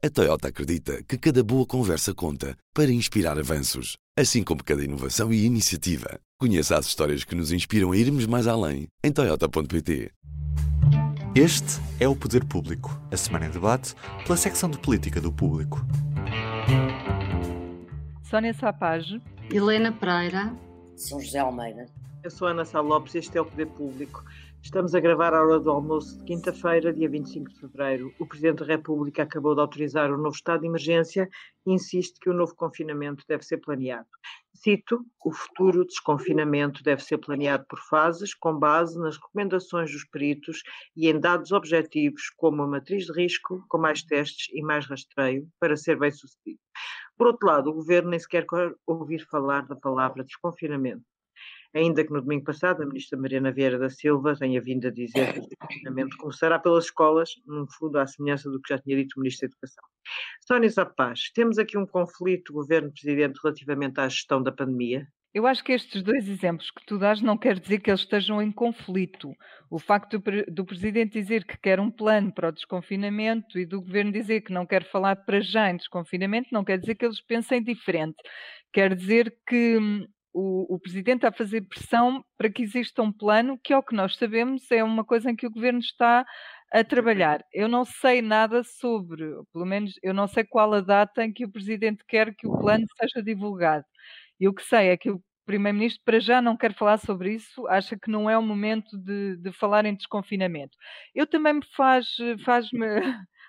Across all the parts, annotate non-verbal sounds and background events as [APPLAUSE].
A Toyota acredita que cada boa conversa conta para inspirar avanços, assim como cada inovação e iniciativa. Conheça as histórias que nos inspiram a irmos mais além em Toyota.pt. Este é o Poder Público, a semana em debate pela secção de política do Público. Sónia Sapage, Helena Pereira, São José Almeida. Eu sou Ana Sá Lopes e este é o Poder Público. Estamos a gravar a hora do almoço de quinta-feira, dia 25 de fevereiro. O Presidente da República acabou de autorizar o novo estado de emergência e insiste que o novo confinamento deve ser planeado. Cito: o futuro desconfinamento deve ser planeado por fases, com base nas recomendações dos peritos e em dados objetivos, como a matriz de risco, com mais testes e mais rastreio, para ser bem sucedido. Por outro lado, o Governo nem sequer quer ouvir falar da palavra desconfinamento ainda que no domingo passado a ministra Mariana Vieira da Silva tenha vindo a dizer que o desconfinamento começará pelas escolas, num fundo à semelhança do que já tinha dito o ministro da Educação. Sónia Zapaz, temos aqui um conflito governo-presidente relativamente à gestão da pandemia? Eu acho que estes dois exemplos que tu dás não quer dizer que eles estejam em conflito. O facto do, do, Presidente dizer que quer um plano para o desconfinamento e do Governo dizer que não quer falar para já em desconfinamento não quer dizer que eles pensem diferente. Quer dizer que hum, o, o, Presidente a fazer pressão para que exista um plano, que, ao que nós sabemos, é uma coisa em que o Governo está a trabalhar. Eu não sei nada sobre, pelo menos eu não sei qual a data em que o Presidente quer que o plano seja divulgado. E o que sei é que o Primeiro-Ministro, para já, não quer falar sobre isso, acha que não é o momento de, de falar em desconfinamento. Eu também me faz, faz-me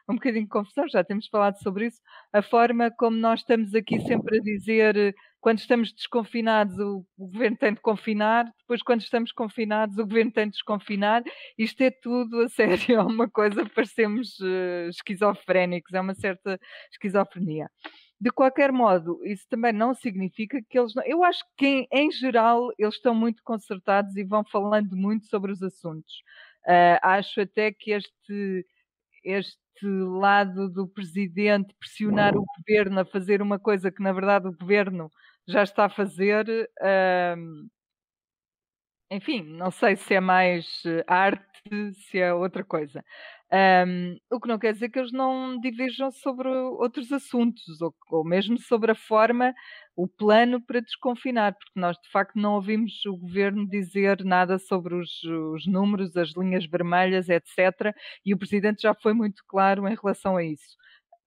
um bocadinho de confusão, já temos falado sobre isso, a forma como nós estamos aqui sempre a dizer quando estamos desconfinados, o, governo tem de confinar, depois, quando estamos confinados, o governo tem de desconfinar. Isto é tudo, a [LAUGHS] sério, é uma coisa, parecemos uh, esquizofrénicos, é uma certa esquizofrenia. De qualquer modo, isso também não significa que eles. Não... Eu acho que, em, em, geral, eles estão muito concertados e vão falando muito sobre os assuntos. Uh, acho até que este, este lado do presidente pressionar o governo a fazer uma coisa que, na verdade, o governo já está a fazer. Enfim, não sei se é mais eh, arte, se é outra coisa. Um, o que não quer dizer que eles não diverjam sobre outros assuntos, ou, ou, mesmo sobre a forma, o plano para desconfinar, porque nós de facto não ouvimos o governo dizer nada sobre os, os números, as linhas vermelhas, etc. E o presidente já foi muito claro em relação a isso.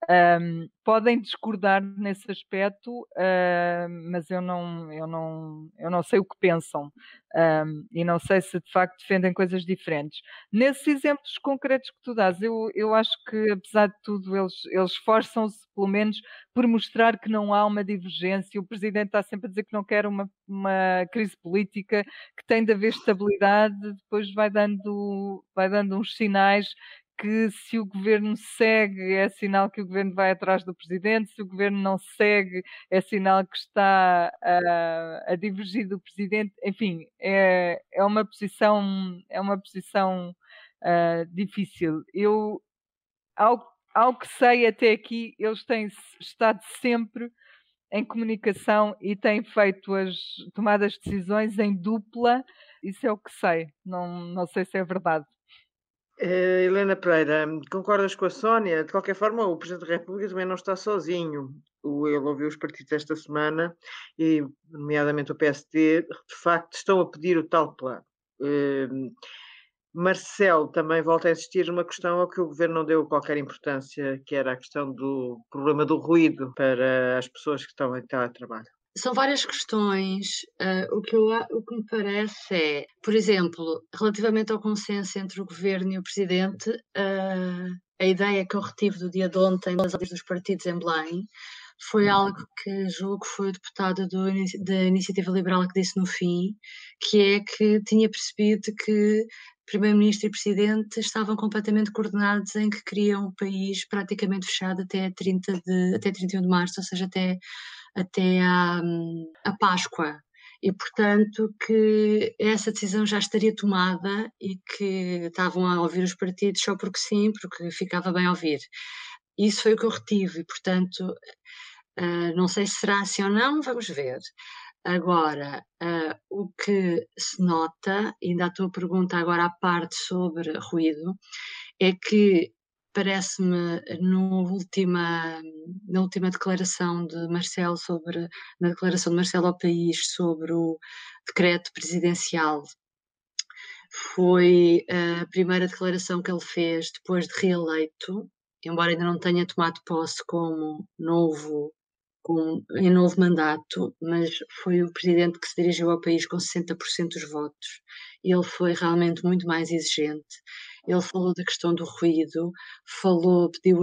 Um, podem discordar nesse aspecto, uh, mas eu não, eu, não, eu não sei o que pensam um, e não sei se de facto defendem coisas diferentes. Nesses exemplos concretos que tu dás, eu, eu acho que apesar de tudo eles, eles esforçam-se pelo menos por mostrar que não há uma divergência. O Presidente está sempre a dizer que não quer uma, uma crise política, que tem de haver estabilidade, depois vai dando, vai dando uns sinais que se o governo segue é sinal que o governo vai atrás do presidente, se o governo não segue é sinal que está a, a divergir do presidente. Enfim, é, é uma posição é uma posição uh, difícil. Eu ao, ao que sei até aqui eles têm estado sempre em comunicação e têm feito as tomadas de decisões em dupla. Isso é o que sei. Não, não sei se é verdade. Uh, Helena Pereira, concordas com a Sónia? De qualquer forma, o Presidente da República também não está sozinho. O, ele ouviu os partidos esta semana, e, nomeadamente o PSD, de facto estão a pedir o tal plano. Uh, Marcelo também volta a insistir numa questão a que o governo não deu qualquer importância, que era a questão do problema do ruído para as pessoas que estão em teletrabalho. São várias questões. Uh, o, que eu, o que me parece é, por exemplo, relativamente ao consenso entre o governo e o presidente, uh, a ideia que eu retive do dia de ontem das dos partidos em Belém foi algo que julgo foi o deputado do, da Iniciativa Liberal que disse no fim, que é que tinha percebido que Primeiro-Ministro e Presidente estavam completamente coordenados em que queriam o país praticamente fechado até, 30 de, até 31 de março, ou seja, até até à, à Páscoa e portanto que essa decisão já estaria tomada e que estavam a ouvir os partidos só porque sim, porque ficava bem ouvir. Isso foi o que eu retive e portanto uh, não sei se será assim ou não, vamos ver. Agora, uh, o que se nota, ainda a tua pergunta agora à parte sobre ruído, é que parece-me última, na última declaração de Marcelo sobre na declaração de Marcelo ao país sobre o decreto presidencial foi a primeira declaração que ele fez depois de reeleito, embora ainda não tenha tomado posse como novo com, em novo mandato, mas foi o presidente que se dirigiu ao país com 60% dos votos. Ele foi realmente muito mais exigente. Ele falou da questão do ruído, falou, pediu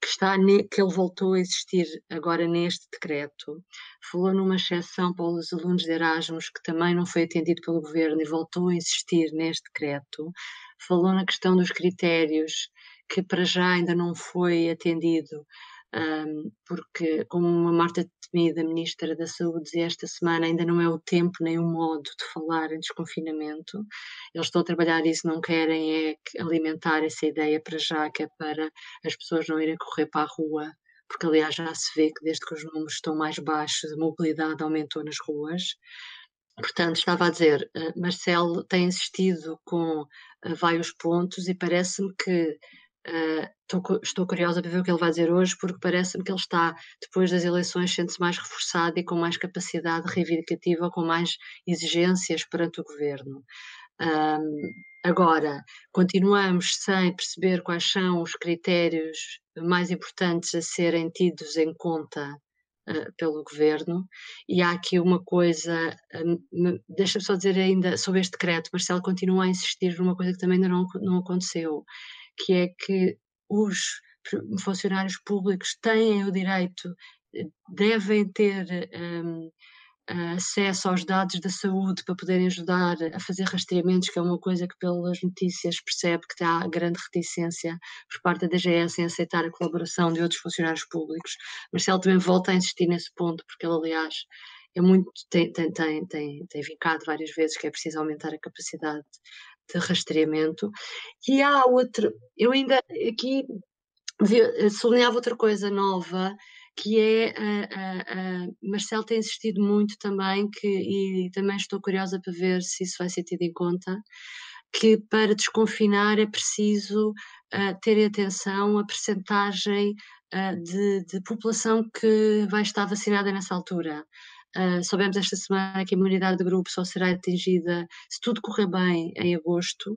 que está que ele voltou a existir agora neste decreto. Falou numa exceção para os alunos de Erasmus que também não foi atendido pelo governo e voltou a existir neste decreto. Falou na questão dos critérios que para já ainda não foi atendido um, porque, como a Marta Temida, Ministra da Saúde, dizia esta semana, ainda não é o tempo nem o modo de falar em desconfinamento. Eles estão a trabalhar isso, não querem é alimentar essa ideia para já, que é para as pessoas não irem correr para a rua, porque aliás já se vê que desde que os números estão mais baixos, a mobilidade aumentou nas ruas. Portanto, estava a dizer, uh, Marcelo tem insistido com uh, vários pontos e parece-me que Estou, estou, curiosa para ver o que ele vai dizer hoje, porque parece-me que ele está, depois das eleições, sente-se mais reforçado e com mais capacidade reivindicativa, com mais exigências perante o governo. Um, agora, continuamos sem perceber quais são os critérios mais importantes a serem tidos em conta uh, pelo governo, e há aqui uma coisa, deixa-me só dizer ainda sobre este decreto, Marcelo continua a insistir numa coisa que também ainda não, não aconteceu que é que os funcionários públicos têm o direito, eh, devem ter um, acesso aos dados da saúde para poderem ajudar a fazer rastreamentos, que é uma coisa que pelas notícias percebe que há grande reticência por parte da DGS em aceitar a colaboração de outros funcionários públicos. Marcelo também volta a insistir nesse ponto, porque ele, aliás, é muito, tem, tem, tem, tem, tem vincado várias vezes que é preciso aumentar a capacidade de rastreamento. E há outro, eu ainda aqui sublinhava outra coisa nova, que é, a, a, a Marcelo tem insistido muito também, que, e também estou curiosa para ver se isso vai ser tido em conta, que para desconfinar é preciso uh, ter atenção a percentagem uh, de, de população que vai estar vacinada nessa altura. Uh, soubemos esta semana que a imunidade de grupo só será atingida se tudo correr bem em agosto,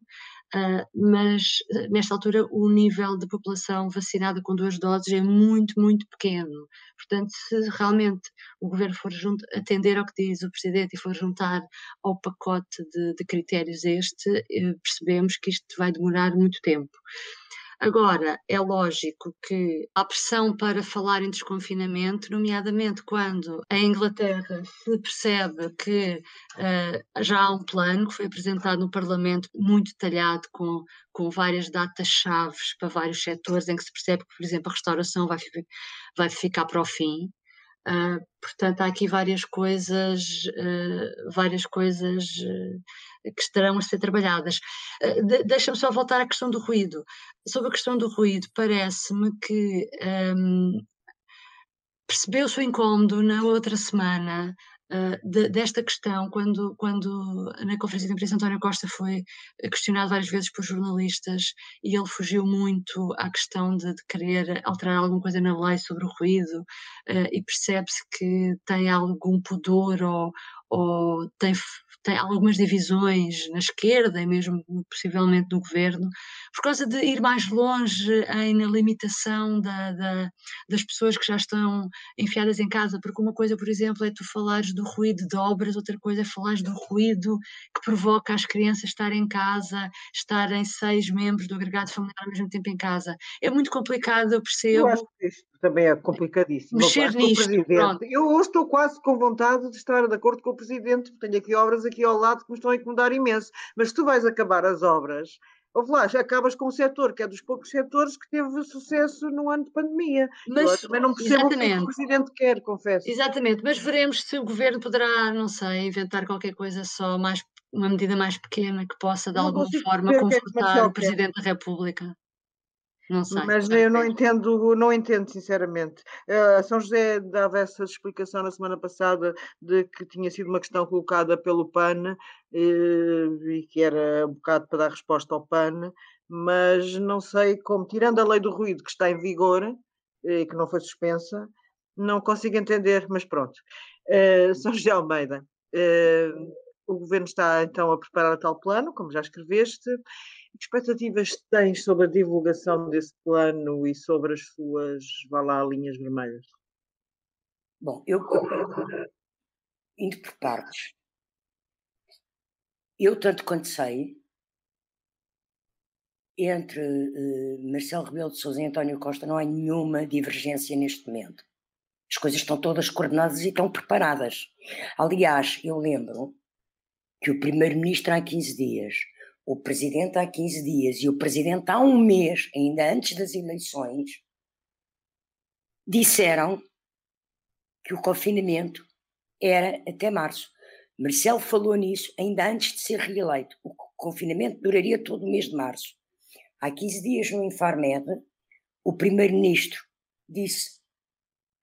uh, mas ah, nesta altura o nível de população vacinada com duas doses é muito, muito pequeno. Portanto, se realmente o governo for junto, atender ao que diz o Presidente e for juntar ao pacote de, de critérios este, eh, percebemos que isto vai demorar muito tempo. Agora, é lógico que há pressão para falar em desconfinamento, nomeadamente quando em Inglaterra se percebe que uh, já há um plano que foi apresentado no Parlamento muito detalhado com, com várias datas-chave para vários setores, em que se percebe que, por exemplo, a restauração vai, vai ficar para o fim, Uh, portanto, há aqui várias coisas, uh, várias coisas uh, que estarão a ser trabalhadas. De Deixa-me só voltar à questão do ruído. Sobre a questão do ruído, parece-me que um, percebeu-se o incómodo na outra semana de, desta questão, quando, quando na conferência de imprensa António Costa foi questionado várias vezes por jornalistas e ele fugiu muito à questão de, de querer alterar alguma coisa na lei sobre o ruído uh, e percebe-se que tem algum pudor ou, ou tem tem algumas divisões na esquerda e mesmo possivelmente no governo, por causa de ir mais longe em, na limitação da, da, das pessoas que já estão enfiadas em casa, porque uma coisa, por exemplo, é tu falares do ruído de obras, outra coisa é falares do ruído que provoca as crianças estarem em casa, estarem seis membros do agregado familiar ao mesmo tempo em casa. É muito complicado, eu percebo. Eu acho que isto também é complicadíssimo. Mexer nisto, Eu hoje estou quase com vontade de estar de acordo com o Presidente, porque tenho aqui obras aqui ao lado que me estão a incomodar imenso. Mas se tu vais acabar as obras, Ouve lá, já acabas com um setor que é dos poucos setores que teve sucesso no ano de pandemia. Mas Eu também não percebo exatamente. o que o Presidente quer, confesso. Exatamente, mas veremos se o Governo poderá, não sei, inventar qualquer coisa só mais, uma medida mais pequena que possa de não alguma forma é confortar é o Presidente da República. Não sei. Mas eu não entendo, não entendo, sinceramente. Uh, São José dava essa explicação na semana passada de que tinha sido uma questão colocada pelo PAN uh, e que era um bocado para dar resposta ao PAN, mas não sei como, tirando a lei do ruído que está em vigor e que não foi suspensa, não consigo entender, mas pronto. Uh, São José Almeida, uh, o governo está então a preparar tal plano, como já escreveste. Que expectativas tens sobre a divulgação desse plano e sobre as suas, vá lá, linhas vermelhas? Bom, eu, [COUGHS] indo por partes, eu tanto quanto sei, entre uh, Marcelo Rebelo de Sousa e António Costa não há nenhuma divergência neste momento. As coisas estão todas coordenadas e estão preparadas. Aliás, eu lembro que o primeiro-ministro há 15 dias, o presidente há 15 dias e o presidente há um mês, ainda antes das eleições, disseram que o confinamento era até março. Marcelo falou nisso ainda antes de ser reeleito. O confinamento duraria todo o mês de março. Há 15 dias no Infarmed, o primeiro-ministro disse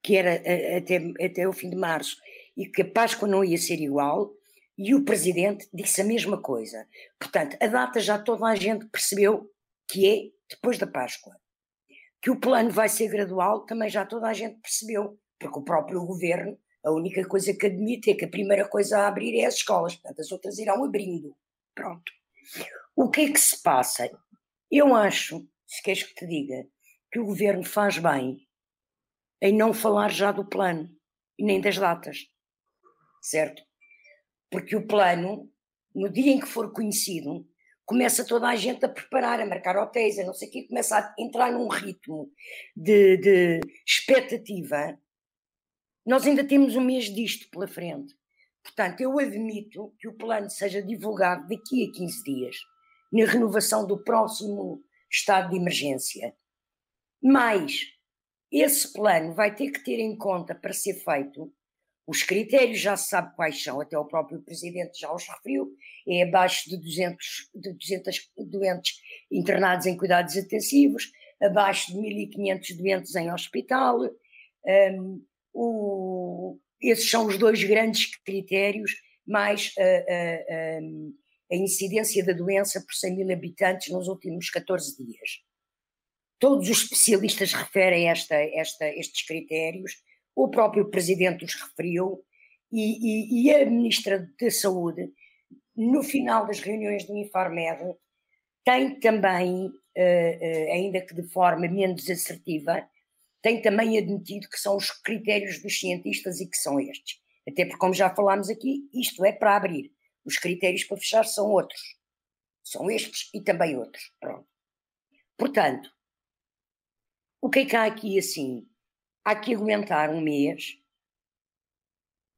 que era até, até o fim de março e que a Páscoa não ia ser igual, e o presidente disse a mesma coisa. Portanto, a data já toda a gente percebeu que é depois da Páscoa. Que o plano vai ser gradual também já toda a gente percebeu, porque o próprio governo, a única coisa que admite é que a primeira coisa a abrir é as escolas, portanto, as outras irão abrindo. Pronto. O que é que se passa? Eu acho, se queres que te diga, que o governo faz bem em não falar já do plano e nem das datas, certo? Porque o plano, no dia em que for conhecido, começa toda a gente a preparar, a marcar hotéis, a não sei o quê, começa a entrar num ritmo de, de expectativa. Nós ainda temos um mês disto pela frente. Portanto, eu admito que o plano seja divulgado daqui a 15 dias na renovação do próximo estado de emergência. Mas esse plano vai ter que ter em conta para ser feito os critérios já se sabe quais são, até o próprio Presidente já os referiu, é abaixo de 200, de 200 doentes internados em cuidados intensivos, abaixo de 1.500 doentes em hospital. Um, o, esses são os dois grandes critérios, mais uh, uh, um, a incidência da doença por 100 mil habitantes nos últimos 14 dias. Todos os especialistas referem esta, esta, estes critérios, o próprio Presidente os referiu, e, e, e, a Ministra da Saúde, no final das reuniões do Infarmed, tem também, uh, uh, ainda que de forma menos assertiva, tem também admitido que são os critérios dos cientistas e que são estes. Até porque, como já falámos aqui, isto é para abrir. Os critérios para fechar são outros. São estes e também outros. Pronto. Portanto, o que é que há aqui assim? Há que aguentar um mês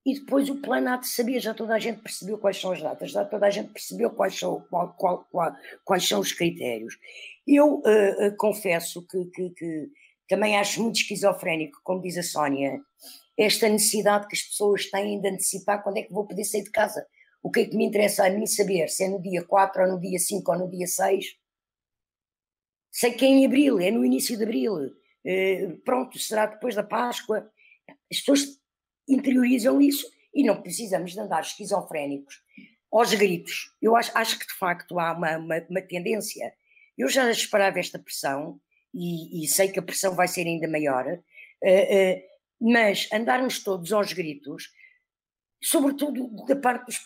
e depois o plano há de saber, já toda a gente percebeu quais são as datas, já toda a gente percebeu quais são, qual, qual, qual, quais são os critérios. Eu uh, uh, confesso que, que, que, também acho muito esquizofrénico, como diz a Sónia, esta necessidade que as pessoas têm de antecipar quando é que vou poder sair de casa. O que é que me interessa a mim saber se é no dia 4 ou no dia 5 ou no dia 6? Sei que é em abril, é no início de abril. Uh, pronto, será depois da Páscoa. As pessoas interiorizam isso e não precisamos de andar esquizofrénicos aos gritos. Eu acho, acho que de facto há uma, uma, uma tendência. Eu já esperava esta pressão e, e, sei que a pressão vai ser ainda maior, uh, uh, mas andarmos todos aos gritos sobretudo da parte dos,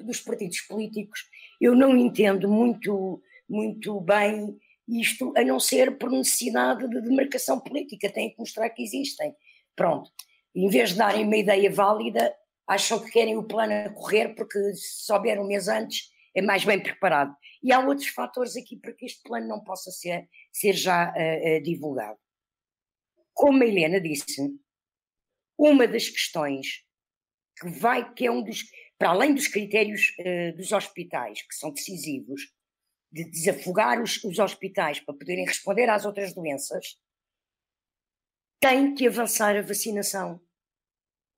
dos, partidos políticos, eu não entendo muito, muito bem isto, a não ser por necessidade de demarcação política, têm que mostrar que existem. Pronto. Em vez de darem uma ideia válida, acham que querem o plano a correr porque se souber um mês antes é mais bem preparado. E há outros fatores aqui para que este plano não possa ser, ser já uh, divulgado. Como a Helena disse, uma das questões que vai, que é um dos, para além dos critérios uh, dos hospitais, que são decisivos, de desafogar os, os hospitais para poderem responder às outras doenças, tem que avançar a vacinação.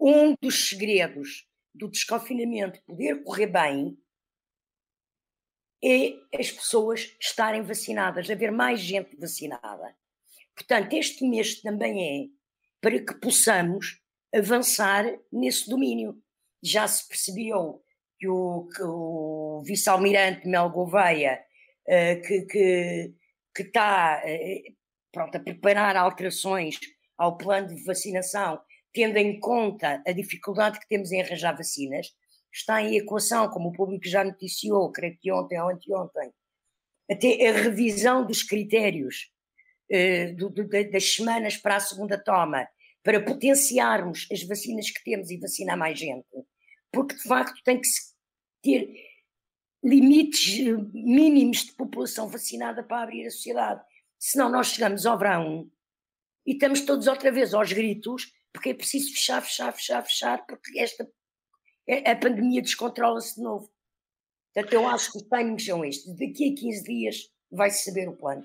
Um dos segredos do desconfinamento poder correr bem é as pessoas estarem vacinadas, haver mais gente vacinada. Portanto, este mês também é para que possamos avançar nesse domínio. Já se percebeu que o, o vice-almirante Mel Gouveia uh, que, que, que está uh, pronto, a preparar alterações ao plano de vacinação, tendo em conta a dificuldade que temos em arranjar vacinas, está em equação, como o público já noticiou, creio que ontem ou anteontem, até a revisão dos critérios uh, do, do, das semanas para a segunda toma, para potenciarmos as vacinas que temos e vacinar mais gente, porque de facto tem que ter limites eh, mínimos de população vacinada para abrir a sociedade. Senão nós chegamos ao verão e estamos todos outra vez aos gritos, porque é preciso fechar, fechar, fechar, fechar, porque esta a pandemia descontrola-se de novo. Portanto, eu acho que os timings são estes. Daqui a 15 dias vai-se saber o plano.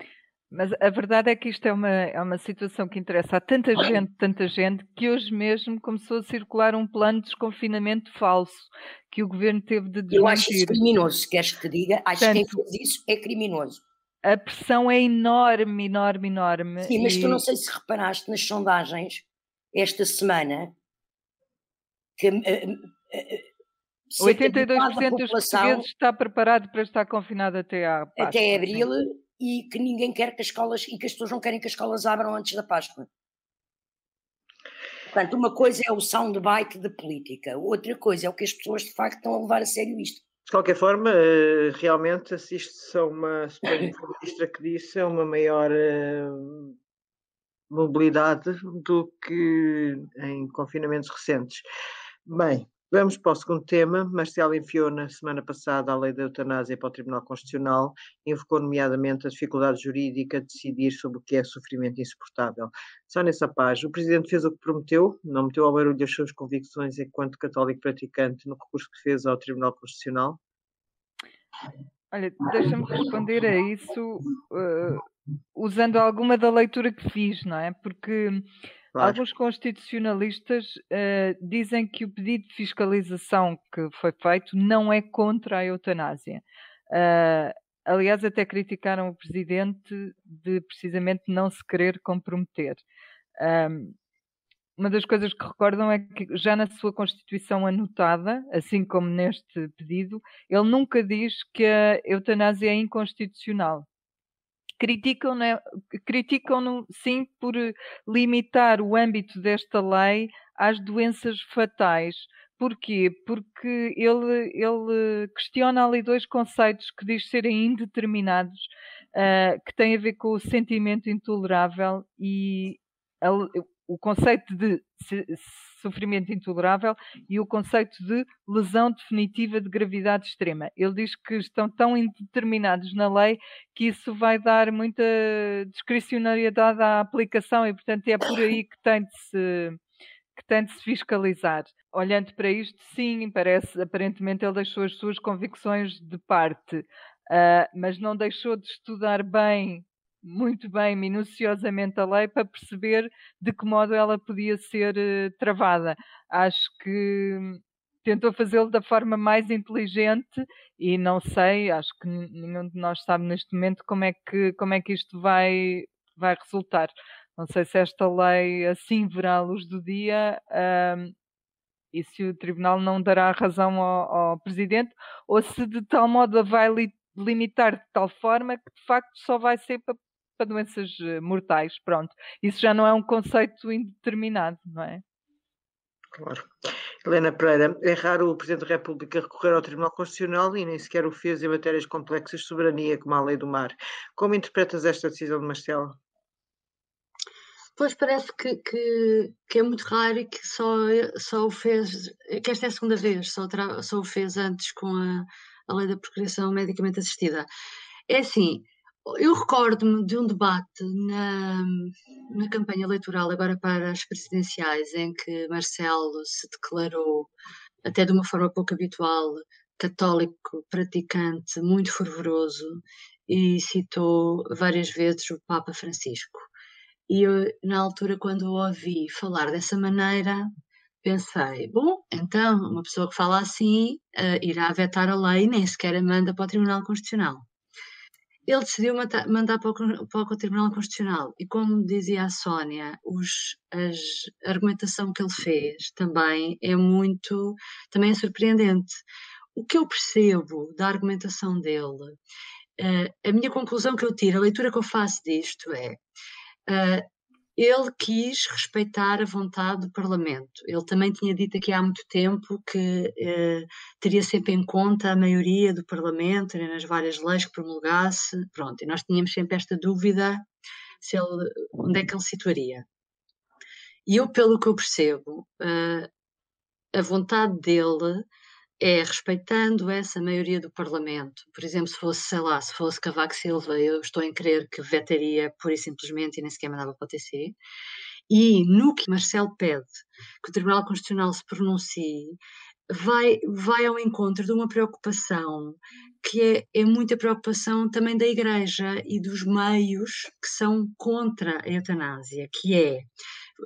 Mas a verdade é que isto é uma, é uma situação que interessa a tanta gente, tanta gente, que hoje mesmo começou a circular um plano de desconfinamento falso que o governo teve de desmentir. Eu acho isso criminoso, queres que te diga. Acho Portanto, que quem fez isso é criminoso. A pressão é enorme, enorme, enorme. Sim, mas e... tu não sei se reparaste nas sondagens esta semana que uh, uh, 82% dos portugueses está preparado para estar confinado até à Páscoa. Até abril e que ninguém quer que as escolas e que as pessoas não querem que as escolas abram antes da Páscoa. Portanto, uma coisa é o soundbite de política, outra coisa é o que as pessoas de facto estão a levar a sério isto. De qualquer forma, eh, realmente assiste-se a uma, ministra que disse, a uma maior eh, mobilidade do que em confinamentos recentes. Bem, Vamos para o segundo tema. Marcelo enfiou na semana passada a lei da eutanásia para o Tribunal Constitucional, invocou nomeadamente a dificuldade jurídica de decidir sobre o que é sofrimento insuportável. Só nessa paz, o Presidente fez o que prometeu, não meteu ao barulho as suas convicções enquanto católico praticante no recurso que fez ao Tribunal Constitucional? Olha, deixa-me responder a isso uh, usando alguma da leitura que fiz, não é? Porque Claro. Alguns constitucionalistas uh, dizem que o pedido de fiscalização que foi feito não é contra a eutanásia. Uh, aliás, até criticaram o presidente de precisamente não se querer comprometer. Um, uma das coisas que recordam é que já na sua Constituição anotada, assim como neste pedido, ele nunca diz que a eutanásia é inconstitucional criticam-no né, criticam sim por limitar o âmbito desta lei às doenças fatais. Porquê? Porque ele, ele questiona ali dois conceitos que diz serem indeterminados, uh, que têm a ver com o sentimento intolerável e o conceito de sofrimento intolerável e o conceito de lesão definitiva de gravidade extrema. Ele diz que estão tão indeterminados na lei que isso vai dar muita discricionariedade à aplicação e, portanto, é por aí que tem de se que tem de se fiscalizar. Olhando para isto, sim, parece, aparentemente ele deixou as suas convicções de parte, uh, mas não deixou de estudar bem muito bem, minuciosamente a lei para perceber de que modo ela podia ser uh, travada. Acho que tentou fazê-lo da forma mais inteligente e não sei, acho que nenhum de nós sabe neste momento como é que, como é que isto vai, vai resultar. Não sei se esta lei assim verá a luz do dia uh, e se o Tribunal não dará razão ao, ao Presidente ou se de tal modo a vai li limitar de tal forma que de facto só vai ser para para doenças eh, mortais, pronto. Isso já não é um conceito indeterminado, não é? Claro. Helena Pereira, é raro o Presidente da República recorrer ao Tribunal Constitucional e nem sequer o fez em matérias complexas de soberania, como a lei do mar. Como interpretas esta decisão de Marcelo? Pois parece que, que, que, é muito raro e que só, só o fez, que esta é a segunda vez, só, só o fez antes com a, a lei da procriação medicamente assistida. É assim, eu recordo-me de um debate na, na campanha eleitoral, agora para as presidenciais, em que Marcelo se declarou, até de uma forma pouco habitual, católico, praticante, muito fervoroso, e citou várias vezes o Papa Francisco. E eu, na altura, quando o ouvi falar dessa maneira, pensei: bom, então, uma pessoa que fala assim uh, irá vetar a lei, nem sequer a manda para o Tribunal Constitucional ele decidiu mandar para o, o, Tribunal Constitucional. E como dizia a Sónia, os, as, a argumentação que ele fez também é muito, também é surpreendente. O que eu percebo da argumentação dele uh, a minha conclusão que eu tiro, a leitura que eu faço disto é uh, ele quis respeitar a vontade do Parlamento. Ele também tinha dito aqui há muito tempo que eh, teria sempre em conta a maioria do Parlamento né, nas várias leis que promulgasse. Pronto, e nós tínhamos sempre esta dúvida se ele, onde é que ele situaria. E eu, pelo que eu percebo, uh, a vontade dele é respeitando essa maioria do Parlamento. Por exemplo, se fosse, sei lá, se fosse Cavaco Silva, eu estou em crer que vetaria pura e simplesmente e nem sequer mandava para o TC. E no que Marcelo pede que o Tribunal Constitucional se pronuncie, vai, vai ao encontro de uma preocupação que é, é muita preocupação também da Igreja e dos meios que são contra a eutanásia, que é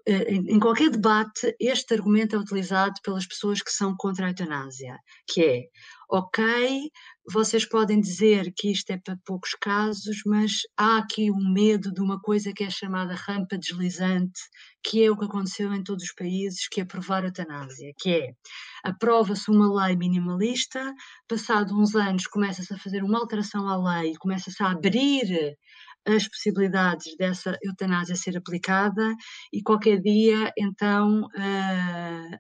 em qualquer debate, este argumento é utilizado pelas pessoas que são contra a eutanásia, que é, ok, vocês podem dizer que isto é para poucos casos, mas há aqui um medo de uma coisa que é chamada rampa deslizante, que é o que aconteceu em todos os países, que é aprovar a eutanásia, que é, aprova-se uma lei minimalista, passado uns anos começa-se a fazer uma alteração à lei, começa-se a abrir as possibilidades dessa eutanásia ser aplicada e qualquer dia, então, uh,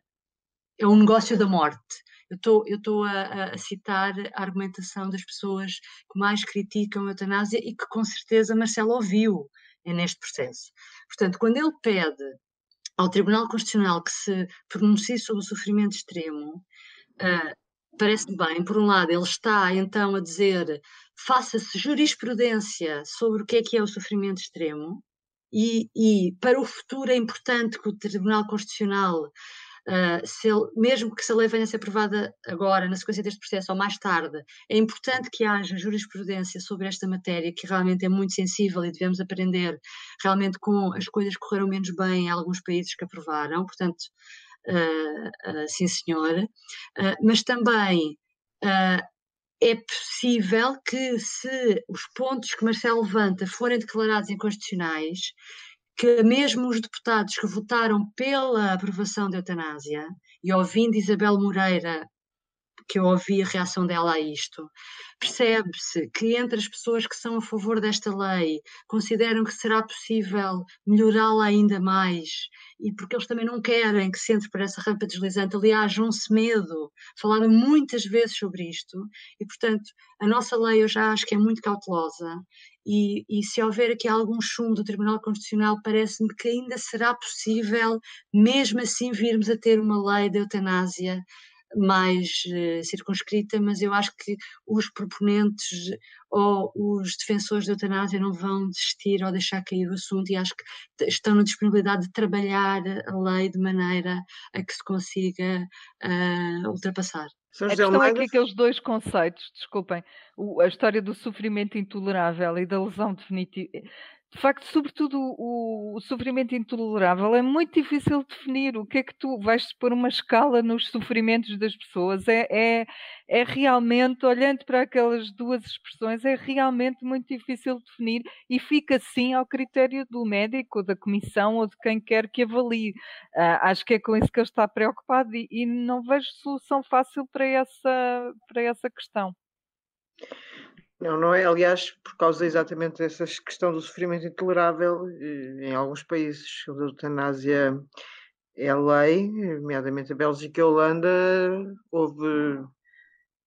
é um negócio da morte. Eu estou a, a, citar a argumentação das pessoas que mais criticam a eutanásia e que com certeza Marcelo ouviu neste processo. Portanto, quando ele pede ao Tribunal Constitucional que se pronuncie sobre o sofrimento extremo, uh, parece-me bem. Por um lado, ele está então a dizer faça-se jurisprudência sobre o que é que é o sofrimento extremo, e, e para o futuro é importante que o Tribunal Constitucional, uh, se ele, mesmo que se a lei venha a ser aprovada agora, na sequência deste processo ou mais tarde, é importante que haja jurisprudência sobre esta matéria, que realmente é muito sensível e devemos aprender realmente com as coisas que correram menos bem em alguns países que aprovaram. Portanto, uh, uh, sim senhor, mas também é possível que se os pontos que Marcelo levanta forem declarados inconstitucionais, que mesmo os deputados que votaram pela aprovação da eutanásia, e ouvindo Isabel Moreira que eu ouvi a reação dela a isto. Percebe-se que entre as pessoas que são a favor desta lei consideram que será possível melhorá-la ainda mais e porque eles também não querem que se entre para essa rampa deslizante. Aliás, João-se medo. Falaram muitas vezes sobre isto e, portanto, a nossa lei eu já acho que é muito cautelosa e, e, se houver aqui algum chumbo do Tribunal Constitucional, parece-me que ainda será possível, mesmo assim, virmos a ter uma lei de eutanásia mais uh, circunscrita, mas eu acho que os proponentes ou os defensores da eutanásia não vão desistir ou deixar cair o assunto e acho que estão na disponibilidade de trabalhar a lei de maneira a que se consiga uh, ultrapassar. A questão é que aqueles dois conceitos, desculpem, a história do sofrimento intolerável e da lesão definitiva, de facto, sobretudo o, o, sofrimento intolerável é muito difícil de definir. O que é que tu vais pôr uma escala nos sofrimentos das pessoas? É, é, é realmente, olhando para aquelas duas expressões, é realmente muito difícil de definir e fica sim ao critério do médico, da comissão ou de quem quer que avalie. Uh, acho que é com isso que ele está preocupado e, e não vejo solução fácil para essa, para essa questão. Não, não é. Aliás, por causa exatamente dessa questão do sofrimento intolerável, eh, em alguns países onde a eutanásia é lei, nomeadamente a Bélgica e a Holanda, houve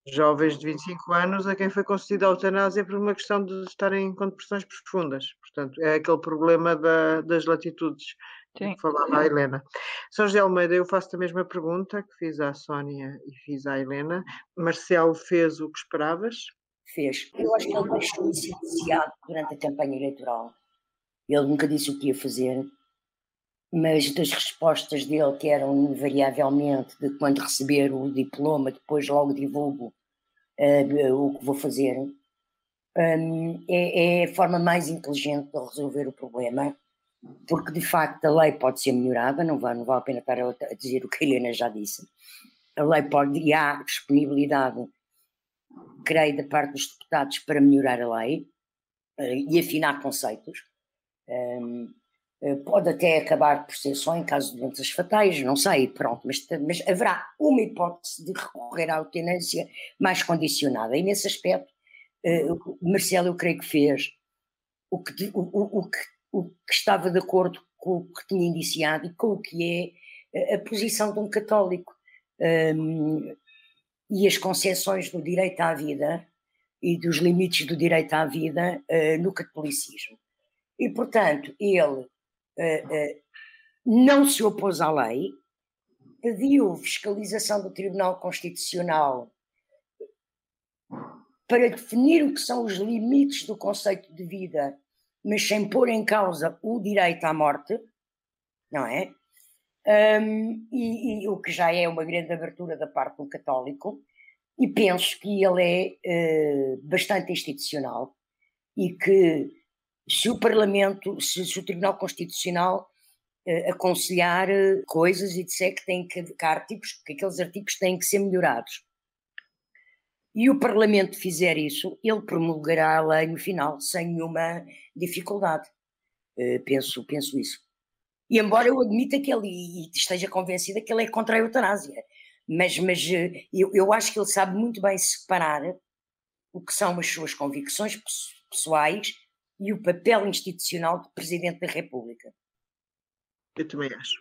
jovens de 25 anos a quem foi concedida a eutanásia por uma questão de estarem com depressões profundas. Portanto, é aquele problema da, das latitudes Sim. que falava a Helena. São José Almeida, eu faço a mesma pergunta que fiz à Sónia e fiz à Helena. Marcelo fez o que esperavas? Fez. Eu acho que ele deixou de ser iniciado durante a campanha eleitoral. Ele nunca disse o que ia fazer, mas das respostas dele, que eram invariavelmente de quando receber o diploma, depois logo divulgo uh, o que vou fazer, um, é, é, a forma mais inteligente de resolver o problema, porque de facto a lei pode ser melhorada, não vale, não vale a pena estar a dizer o que a Helena já disse. A lei pode, e há disponibilidade creio, da parte dos deputados para melhorar a lei uh, e afinar conceitos. Uh, pode até acabar por ser só em caso de doenças fatais, não sei, pronto, mas, mas haverá uma hipótese de recorrer à eutanásia mais condicionada. E nesse aspecto, uh, Marcelo, eu creio que fez o que, o, o, que, o que estava de acordo com o que tinha indiciado e com o que é a posição de um católico. Um, e as concessões do direito à vida e dos limites do direito à vida uh, no catolicismo. E, portanto, ele uh, não se opôs à lei, pediu fiscalização do Tribunal Constitucional para definir o que são os limites do conceito de vida, mas sem pôr em causa o direito à morte, não é? Um, e, e, o que já é uma grande abertura da parte do católico, e penso que ele é uh, bastante institucional e que se o Parlamento, se, se o Tribunal Constitucional uh, aconselhar uh, coisas e disser que tem que, que artigos, que aqueles artigos têm que ser melhorados, e o Parlamento fizer isso, ele promulgará a lei no final, sem nenhuma dificuldade. penso, penso isso. E embora eu admita que ele, esteja convencida que ele é contra a eutanásia, mas, mas eh, eu, eu acho que ele sabe muito bem separar o que são as suas convicções pessoais e o papel institucional do Presidente da República. Eu também acho.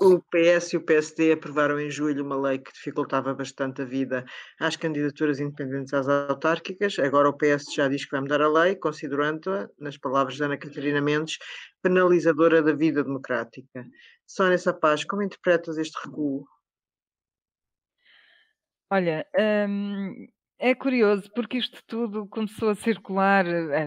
O PS e o PSD aprovaram em julho uma lei que dificultava bastante a vida às candidaturas independentes às autárquicas. Agora o PS já diz que vai mudar a lei, considerando-a, nas palavras de Ana Catarina Mendes, penalizadora da vida democrática. Sónia Sapaz, como interpretas este recuo? Olha, hum, é curioso porque isto tudo começou a circular, eh,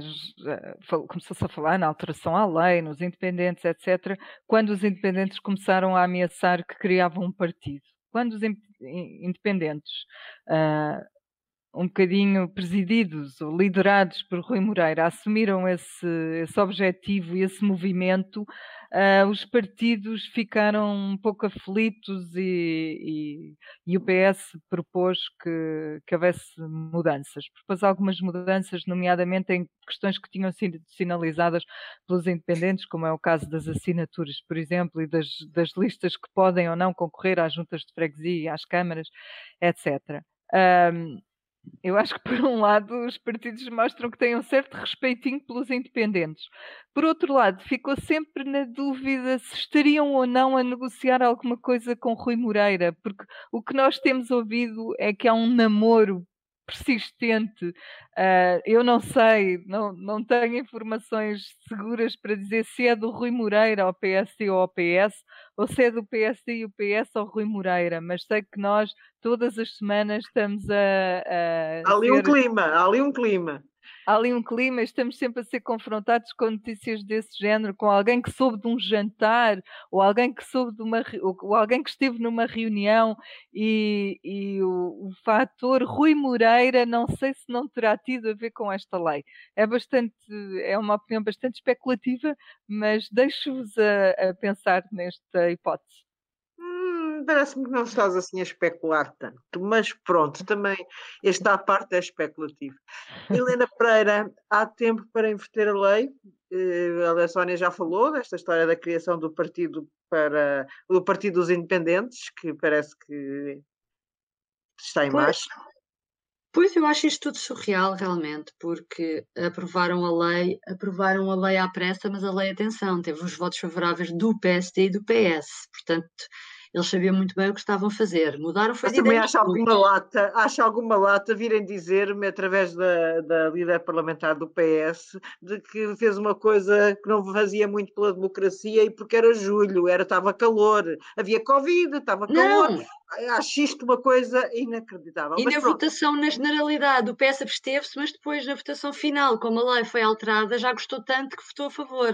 começou-se a falar na alteração à lei, nos independentes, etc., quando os independentes começaram a ameaçar que criavam um partido. Quando os independentes, uh, um bocadinho presididos ou liderados por Rui Moreira, assumiram esse, esse objetivo e esse movimento, uh, os partidos ficaram um pouco aflitos e, e, e o PS propôs que, que houvesse mudanças. Propôs algumas mudanças, nomeadamente em questões que tinham sido sinalizadas pelos independentes, como é o caso das assinaturas, por exemplo, e das, das listas que podem ou não concorrer às juntas de freguesia às câmaras, etc. Um, eu acho que, por um lado, os partidos mostram que têm um certo respeitinho pelos independentes. Por outro lado, ficou sempre na dúvida se estariam ou não a negociar alguma coisa com Rui Moreira, porque o que nós temos ouvido é que há um namoro persistente. Uh, eu não sei, não, não tenho informações seguras para dizer se é do Rui Moreira ao PSD ou ao PS, ou se é do PSD e o PS ao Rui Moreira, mas sei que nós todas as semanas estamos a. a há ali ser... um clima, há ali um clima há ali um clima, estamos sempre a ser confrontados com notícias desse género, com alguém que soube de um jantar, ou alguém que soube de uma, ou alguém que esteve numa reunião e, e o, o fator Rui Moreira, não sei se não terá tido a ver com esta lei. É bastante, é uma opinião bastante especulativa, mas deixo-vos a, a pensar nesta hipótese parece-me que não estás assim a especular tanto, mas pronto, também esta parte é especulativo. Helena Pereira, há tempo para inverter a lei? Uh, a Sónia já falou desta história da criação do partido para do Partido dos Independentes, que parece que está em marcha. Pois eu acho isto tudo surreal realmente, porque aprovaram a lei, aprovaram a lei à pressa, mas a lei, atenção, teve os votos favoráveis do PSD e do PS. Portanto, eles sabiam muito bem o que estavam a fazer. Mudaram foi Mas também acho alguma lata, acho alguma lata virem dizer-me através da, da líder parlamentar do PS de que fez uma coisa que não fazia muito pela democracia e porque era julho, era estava calor, havia Covid, estava calor. Não. Acho isto uma coisa inacreditável. E mas na pronto. votação, na generalidade, o PS absteve-se, mas depois na votação final, como a lei foi alterada, já gostou tanto que votou a favor.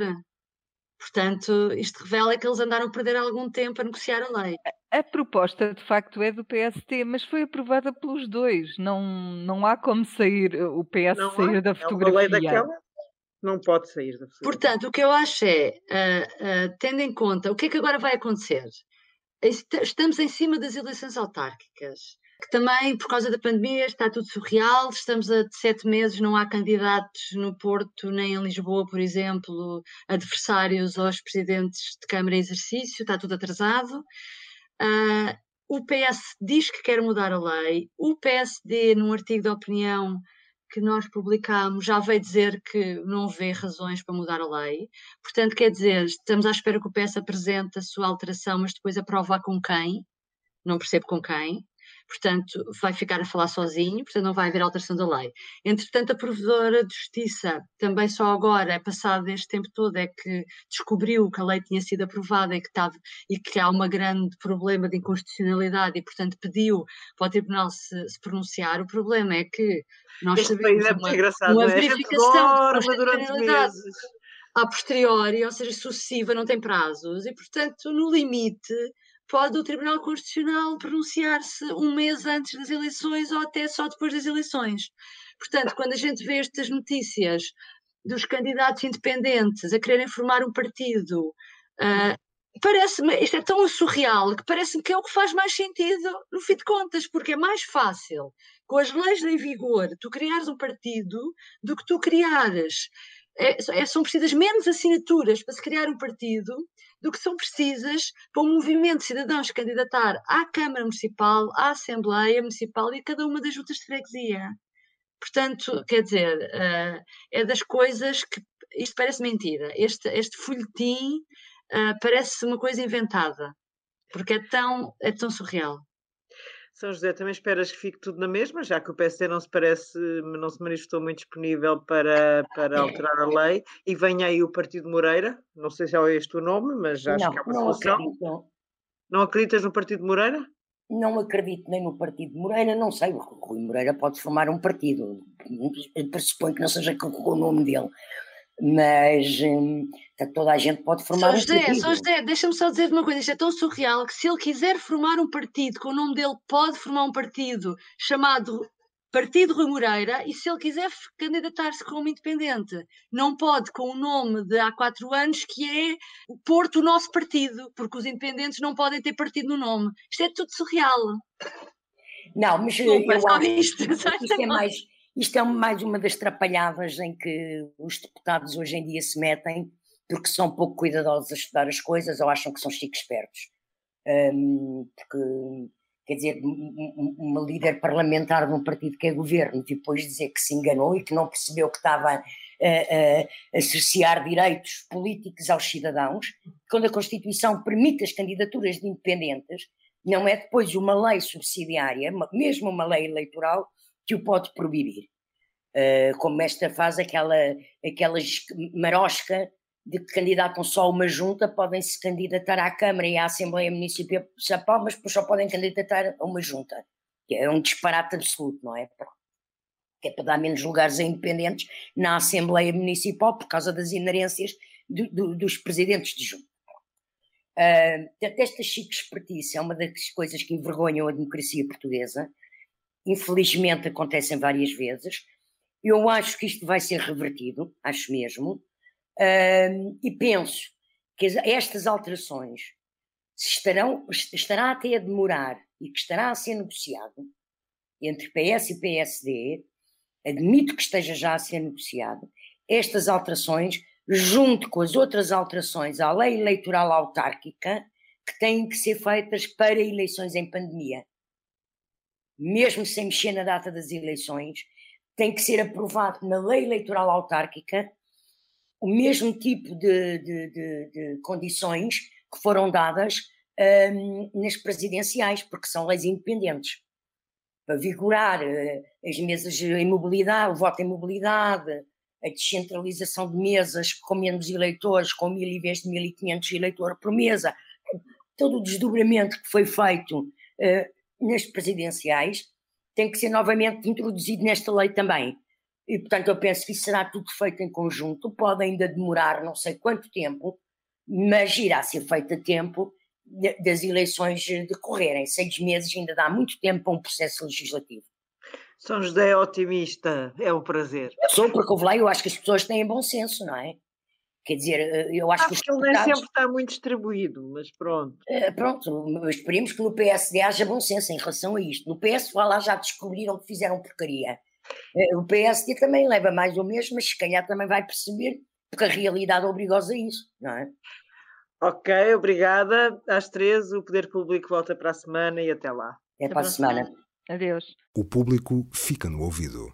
Portanto, isto revela que eles andaram a perder algum tempo a negociar a lei. A proposta, de facto, é do PST, mas foi aprovada pelos dois. Não, não há como sair o PS não sair há. da fotografia. É uma lei daquela, não pode sair da fotografia. Portanto, o que eu acho é, uh, uh, tendo em conta o que é que agora vai acontecer, estamos em cima das eleições autárquicas que também, por causa da pandemia, está tudo surreal. Estamos a sete meses, não há candidatos no Porto nem em Lisboa, por exemplo, adversários aos presidentes de Câmara em exercício, está tudo atrasado. Uh, o PS diz que quer mudar a lei, o PSD, num artigo de opinião, que nós publicamos já veio dizer que não vê razões para mudar a lei. Portanto, quer dizer, estamos à espera que o PS apresente a sua alteração, mas depois aprova com quem? Não percebo com quem portanto, vai ficar a falar sozinho, portanto, não vai haver alteração da lei. Entretanto, a Provedora de Justiça, também só agora, é passado este tempo todo, é que descobriu que a lei tinha sido aprovada e que, estava, e que há um grande problema de inconstitucionalidade e, portanto, pediu para o Tribunal se, se pronunciar. O problema é que nós este sabemos é uma, uma é? verificação de constitucionalidade a posteriori, ou seja, sucessiva, não tem prazos, e portanto, no limite, pode o Tribunal Constitucional pronunciar-se um mês antes das eleições ou até só depois das eleições. Portanto, quando a gente vê estas notícias dos candidatos independentes a quererem formar um partido, uh, parece-me, isto é tão surreal que parece-me que é o que faz mais sentido no fim de contas, porque é mais fácil, com as leis em vigor, tu criares um partido do que tu criares é, é, são precisas menos assinaturas para se criar um partido do que são precisas para um movimento de cidadãos candidatar à Câmara Municipal, à Assembleia Municipal e a cada uma das juntas de freguesia. Portanto, quer dizer, uh, é das coisas que. Isto parece mentira. Este, este folhetim uh, parece uma coisa inventada, porque é tão, é tão surreal. São José, também esperas que fique tudo na mesma, já que o PSD não se parece, não se manifestou muito disponível para, para alterar a lei, e vem aí o Partido Moreira, não sei se é este o nome, mas acho não, que é uma não solução. Acredito. Não acreditas no Partido Moreira? Não acredito nem no Partido Moreira, não sei, o Rui Moreira pode formar um partido, pressuponho que não seja com o nome dele, mas hum, toda a gente pode formar São José, um partido. São José, deixa-me só dizer uma coisa, isto é tão surreal que se ele quiser formar um partido, com o nome dele pode formar um partido chamado Partido Rui Moreira, e se ele quiser candidatar-se como independente, não pode com o nome de há quatro anos, que é Porto, o nosso partido, porque os independentes não podem ter partido no nome. Isto é tudo surreal. Não, mas Desculpa, eu acho isto, que isto [LAUGHS] é mais isto é mais uma das trapalhadas em que os deputados hoje em dia se metem porque são pouco cuidadosos a estudar as coisas ou acham que são chiques espertos. Um, porque, quer dizer, uma líder parlamentar de um partido que é governo depois dizer que se enganou e que não percebeu que estava a, a, a cercear direitos políticos aos cidadãos, quando a Constituição permite as candidaturas de independentes, não é depois uma lei subsidiária, mesmo uma lei eleitoral, que o pode proibir. Uh, como esta faz aquela, aquela marosca de que candidatam só uma junta, podem se candidatar à Câmara e à Assembleia Municipal, mas só podem candidatar a uma junta. É um disparate absoluto, não é? Que é para dar menos lugares a independentes na Assembleia Municipal por causa das inerências do, do, dos presidentes de junta. Uh, esta chique espertice é uma das coisas que envergonham a democracia portuguesa, infelizmente acontecem várias vezes. Eu acho que isto vai ser revertido, acho mesmo, e penso que estas alterações estarão, estará até a demorar e que estará a ser negociado entre PS e PSD, admito que esteja já a ser negociado, estas alterações, junto com as outras alterações à lei eleitoral autárquica, que têm que ser feitas para eleições em pandemia mesmo sem mexer na data das eleições, tem que ser aprovado na lei eleitoral autárquica o mesmo tipo de, de, de, de condições que foram dadas um, nas presidenciais, porque são leis independentes. Para vigorar uh, as mesas em mobilidade, o voto em mobilidade, a descentralização de mesas com menos eleitores, com mil em vez de 1.500 eleitores por mesa, todo o desdobramento que foi feito uh, nas presidenciais tem que ser novamente introduzido nesta lei também. E, portanto, eu penso que isso será tudo feito em conjunto. Pode ainda demorar não sei quanto tempo, mas irá ser feito a tempo das eleições decorrerem. Seis meses ainda dá muito tempo para um processo legislativo. São José é otimista, é um prazer. Eu sou, porque eu lá eu acho que as pessoas têm bom senso, não é? Quer dizer, eh, eu acho, acho que os deputados... nem sempre está muito distribuído, mas pronto. Uh, pronto, esperemos que no PSD haja bom senso em relação a isto. No PS lá já descobriram que fizeram porcaria. Uh, o PSD também leva mais ou menos, mas se calhar também vai perceber, porque a realidade obriga-os a isso, não é? Ok, obrigada. Às três, o Poder Público volta para a semana e até lá. Até, até para a semana. semana. Adeus. O público fica no ouvido.